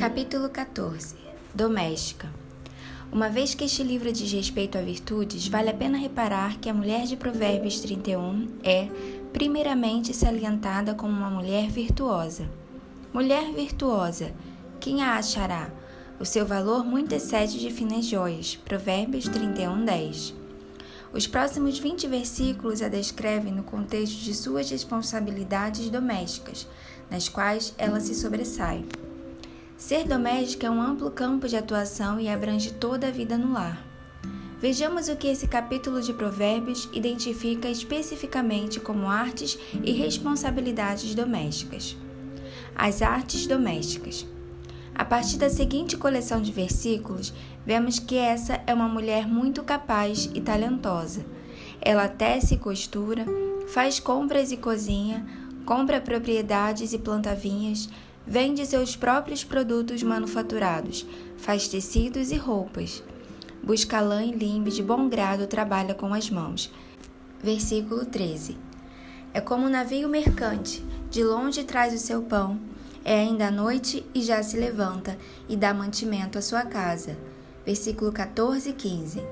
Capítulo 14 Doméstica Uma vez que este livro diz respeito a virtudes, vale a pena reparar que a mulher de Provérbios 31 é, primeiramente, salientada como uma mulher virtuosa. Mulher virtuosa, quem a achará? O seu valor muito excede de finas joias. Provérbios 31, 10. Os próximos 20 versículos a descrevem no contexto de suas responsabilidades domésticas, nas quais ela se sobressai. Ser doméstica é um amplo campo de atuação e abrange toda a vida no lar. Vejamos o que esse capítulo de Provérbios identifica especificamente como artes e responsabilidades domésticas. As artes domésticas. A partir da seguinte coleção de versículos, vemos que essa é uma mulher muito capaz e talentosa. Ela tece e costura, faz compras e cozinha, compra propriedades e planta vinhas, Vende seus próprios produtos manufaturados, faz tecidos e roupas. Busca lã e limbe de bom grado trabalha com as mãos. Versículo 13. É como um navio mercante, de longe traz o seu pão, é ainda a noite e já se levanta e dá mantimento à sua casa. Versículo 14 e 15.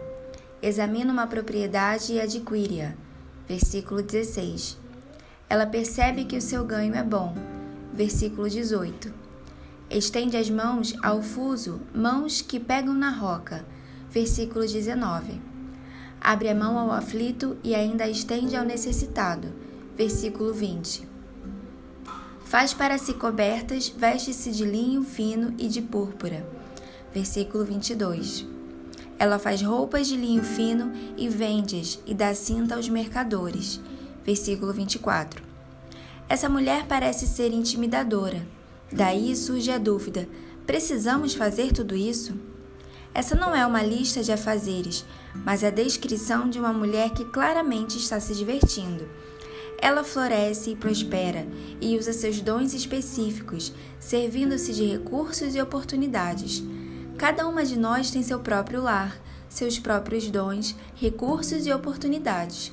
Examina uma propriedade e adquire-a. Versículo 16. Ela percebe que o seu ganho é bom versículo 18. Estende as mãos ao fuso, mãos que pegam na roca, versículo 19. Abre a mão ao aflito e ainda estende ao necessitado, versículo 20. Faz para si cobertas, veste-se de linho fino e de púrpura, versículo 22. Ela faz roupas de linho fino e vende-as e dá cinta aos mercadores, versículo 24. Essa mulher parece ser intimidadora. Daí surge a dúvida: precisamos fazer tudo isso? Essa não é uma lista de afazeres, mas a descrição de uma mulher que claramente está se divertindo. Ela floresce e prospera e usa seus dons específicos, servindo-se de recursos e oportunidades. Cada uma de nós tem seu próprio lar, seus próprios dons, recursos e oportunidades.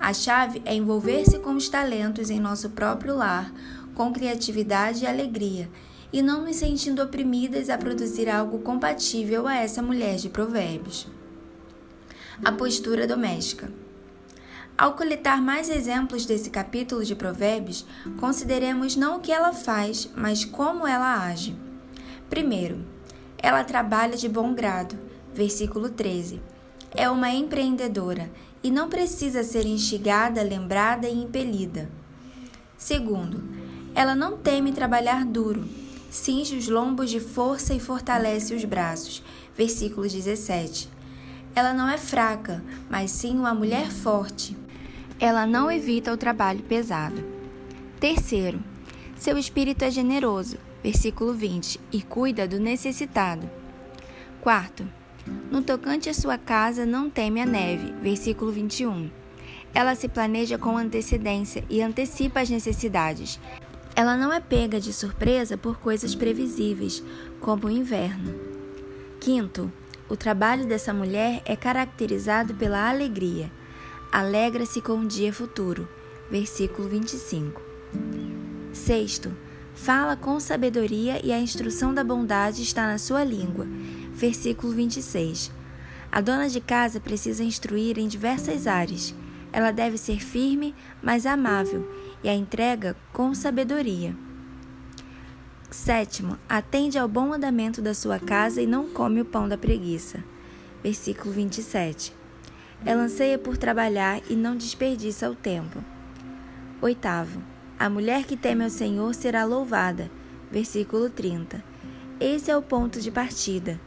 A chave é envolver-se com os talentos em nosso próprio lar, com criatividade e alegria, e não nos sentindo oprimidas a produzir algo compatível a essa mulher de Provérbios. A postura doméstica. Ao coletar mais exemplos desse capítulo de Provérbios, consideremos não o que ela faz, mas como ela age. Primeiro, ela trabalha de bom grado, versículo 13. É uma empreendedora e não precisa ser instigada, lembrada e impelida. Segundo, ela não teme trabalhar duro, cinge os lombos de força e fortalece os braços. Versículo 17. Ela não é fraca, mas sim uma mulher forte. Ela não evita o trabalho pesado. Terceiro, seu espírito é generoso. Versículo 20. E cuida do necessitado. Quarto, no tocante à sua casa, não teme a neve. Versículo 21. Ela se planeja com antecedência e antecipa as necessidades. Ela não é pega de surpresa por coisas previsíveis, como o inverno. Quinto, o trabalho dessa mulher é caracterizado pela alegria. Alegra-se com o dia futuro. Versículo 25. Sexto, fala com sabedoria e a instrução da bondade está na sua língua. Versículo 26. A dona de casa precisa instruir em diversas áreas. Ela deve ser firme, mas amável, e a entrega com sabedoria. Sétimo, atende ao bom andamento da sua casa e não come o pão da preguiça. Versículo 27. Ela anseia por trabalhar e não desperdiça o tempo. Oitavo, a mulher que teme ao Senhor será louvada. Versículo 30. Esse é o ponto de partida.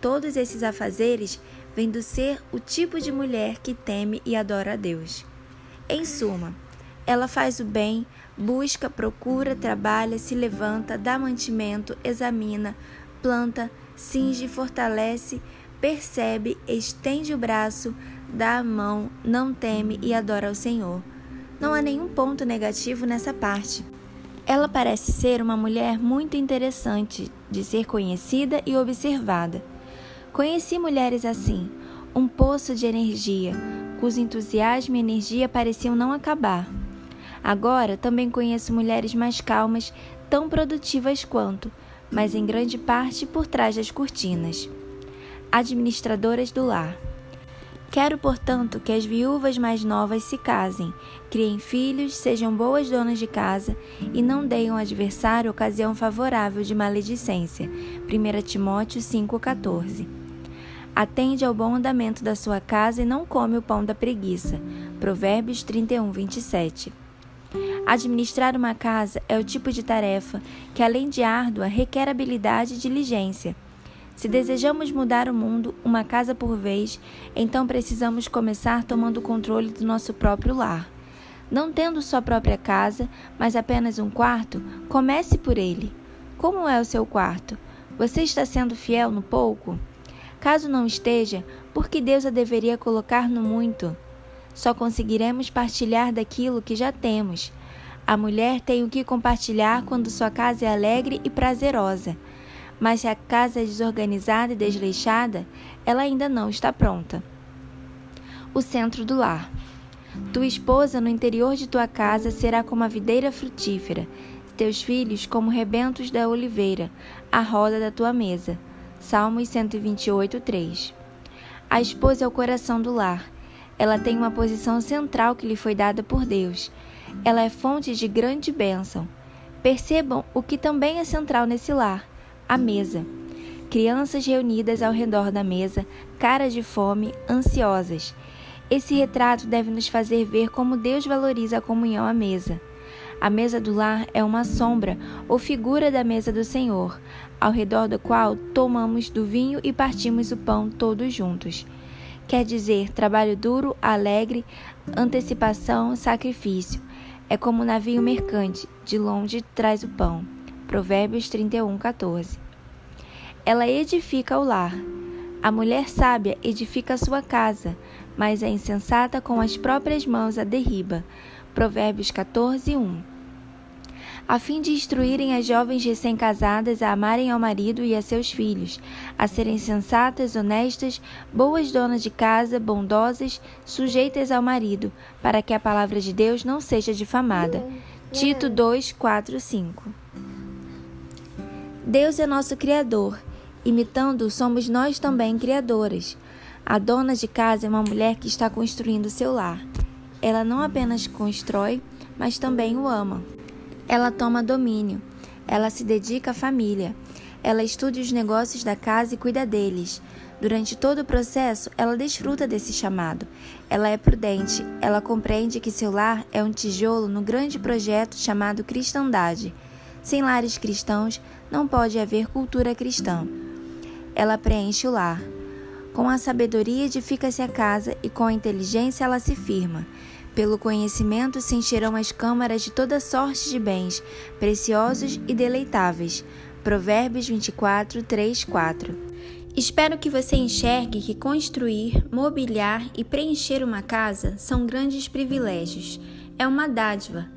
Todos esses afazeres vêm do ser o tipo de mulher que teme e adora a Deus. Em suma, ela faz o bem, busca, procura, trabalha, se levanta, dá mantimento, examina, planta, cinge, fortalece, percebe, estende o braço, dá a mão, não teme e adora ao Senhor. Não há nenhum ponto negativo nessa parte. Ela parece ser uma mulher muito interessante de ser conhecida e observada. Conheci mulheres assim, um poço de energia, cujo entusiasmo e energia pareciam não acabar. Agora também conheço mulheres mais calmas, tão produtivas quanto, mas em grande parte por trás das cortinas. Administradoras do lar. Quero, portanto, que as viúvas mais novas se casem, criem filhos, sejam boas donas de casa e não deem ao adversário ocasião favorável de maledicência. 1 Timóteo 5,14 Atende ao bom andamento da sua casa e não come o pão da preguiça. Provérbios 31, 27 Administrar uma casa é o tipo de tarefa que, além de árdua, requer habilidade e diligência. Se desejamos mudar o mundo uma casa por vez, então precisamos começar tomando o controle do nosso próprio lar. Não tendo sua própria casa, mas apenas um quarto, comece por ele. Como é o seu quarto? Você está sendo fiel no pouco? Caso não esteja, por que Deus a deveria colocar no muito? Só conseguiremos partilhar daquilo que já temos. A mulher tem o que compartilhar quando sua casa é alegre e prazerosa. Mas se a casa é desorganizada e desleixada, ela ainda não está pronta. O centro do lar. Tua esposa no interior de tua casa será como a videira frutífera, teus filhos como rebentos da oliveira, a roda da tua mesa. Salmos 128, 3. A esposa é o coração do lar. Ela tem uma posição central que lhe foi dada por Deus. Ela é fonte de grande bênção. Percebam o que também é central nesse lar a mesa. Crianças reunidas ao redor da mesa, caras de fome, ansiosas. Esse retrato deve nos fazer ver como Deus valoriza a comunhão à mesa. A mesa do lar é uma sombra ou figura da mesa do Senhor, ao redor da qual tomamos do vinho e partimos o pão todos juntos. Quer dizer, trabalho duro, alegre, antecipação, sacrifício. É como um navio mercante, de longe traz o pão. Provérbios 31, 14. Ela edifica o lar. A mulher sábia edifica a sua casa, mas a insensata com as próprias mãos a derriba. Provérbios 14, 1. A fim de instruírem as jovens recém-casadas a amarem ao marido e a seus filhos, a serem sensatas, honestas, boas donas de casa, bondosas, sujeitas ao marido, para que a palavra de Deus não seja difamada. Tito 2, 4, 5. Deus é nosso Criador. Imitando, somos nós também criadoras. A dona de casa é uma mulher que está construindo seu lar. Ela não apenas constrói, mas também o ama. Ela toma domínio. Ela se dedica à família. Ela estuda os negócios da casa e cuida deles. Durante todo o processo, ela desfruta desse chamado. Ela é prudente. Ela compreende que seu lar é um tijolo no grande projeto chamado cristandade. Sem lares cristãos, não pode haver cultura cristã. Ela preenche o lar. Com a sabedoria edifica-se a casa e com a inteligência ela se firma. Pelo conhecimento se encherão as câmaras de toda sorte de bens, preciosos e deleitáveis. Provérbios 24, 3, 4. Espero que você enxergue que construir, mobiliar e preencher uma casa são grandes privilégios. É uma dádiva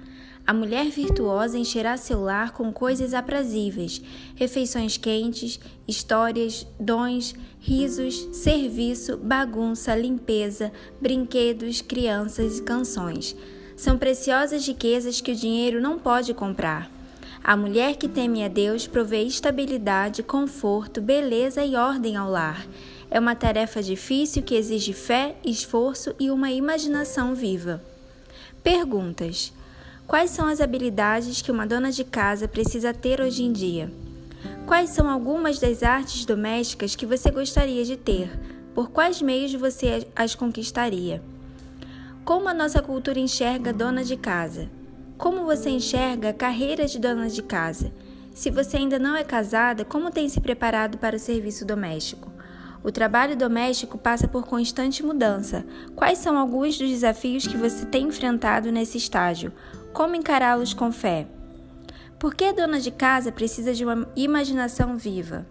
a mulher virtuosa encherá seu lar com coisas aprazíveis, refeições quentes, histórias, dons, risos, serviço, bagunça, limpeza, brinquedos, crianças e canções. São preciosas riquezas que o dinheiro não pode comprar. A mulher que teme a Deus provê estabilidade, conforto, beleza e ordem ao lar. É uma tarefa difícil que exige fé, esforço e uma imaginação viva. Perguntas. Quais são as habilidades que uma dona de casa precisa ter hoje em dia? Quais são algumas das artes domésticas que você gostaria de ter? Por quais meios você as conquistaria? Como a nossa cultura enxerga dona de casa? Como você enxerga a carreira de dona de casa? Se você ainda não é casada, como tem se preparado para o serviço doméstico? O trabalho doméstico passa por constante mudança. Quais são alguns dos desafios que você tem enfrentado nesse estágio? Como encará-los com fé? Por que a dona de casa precisa de uma imaginação viva?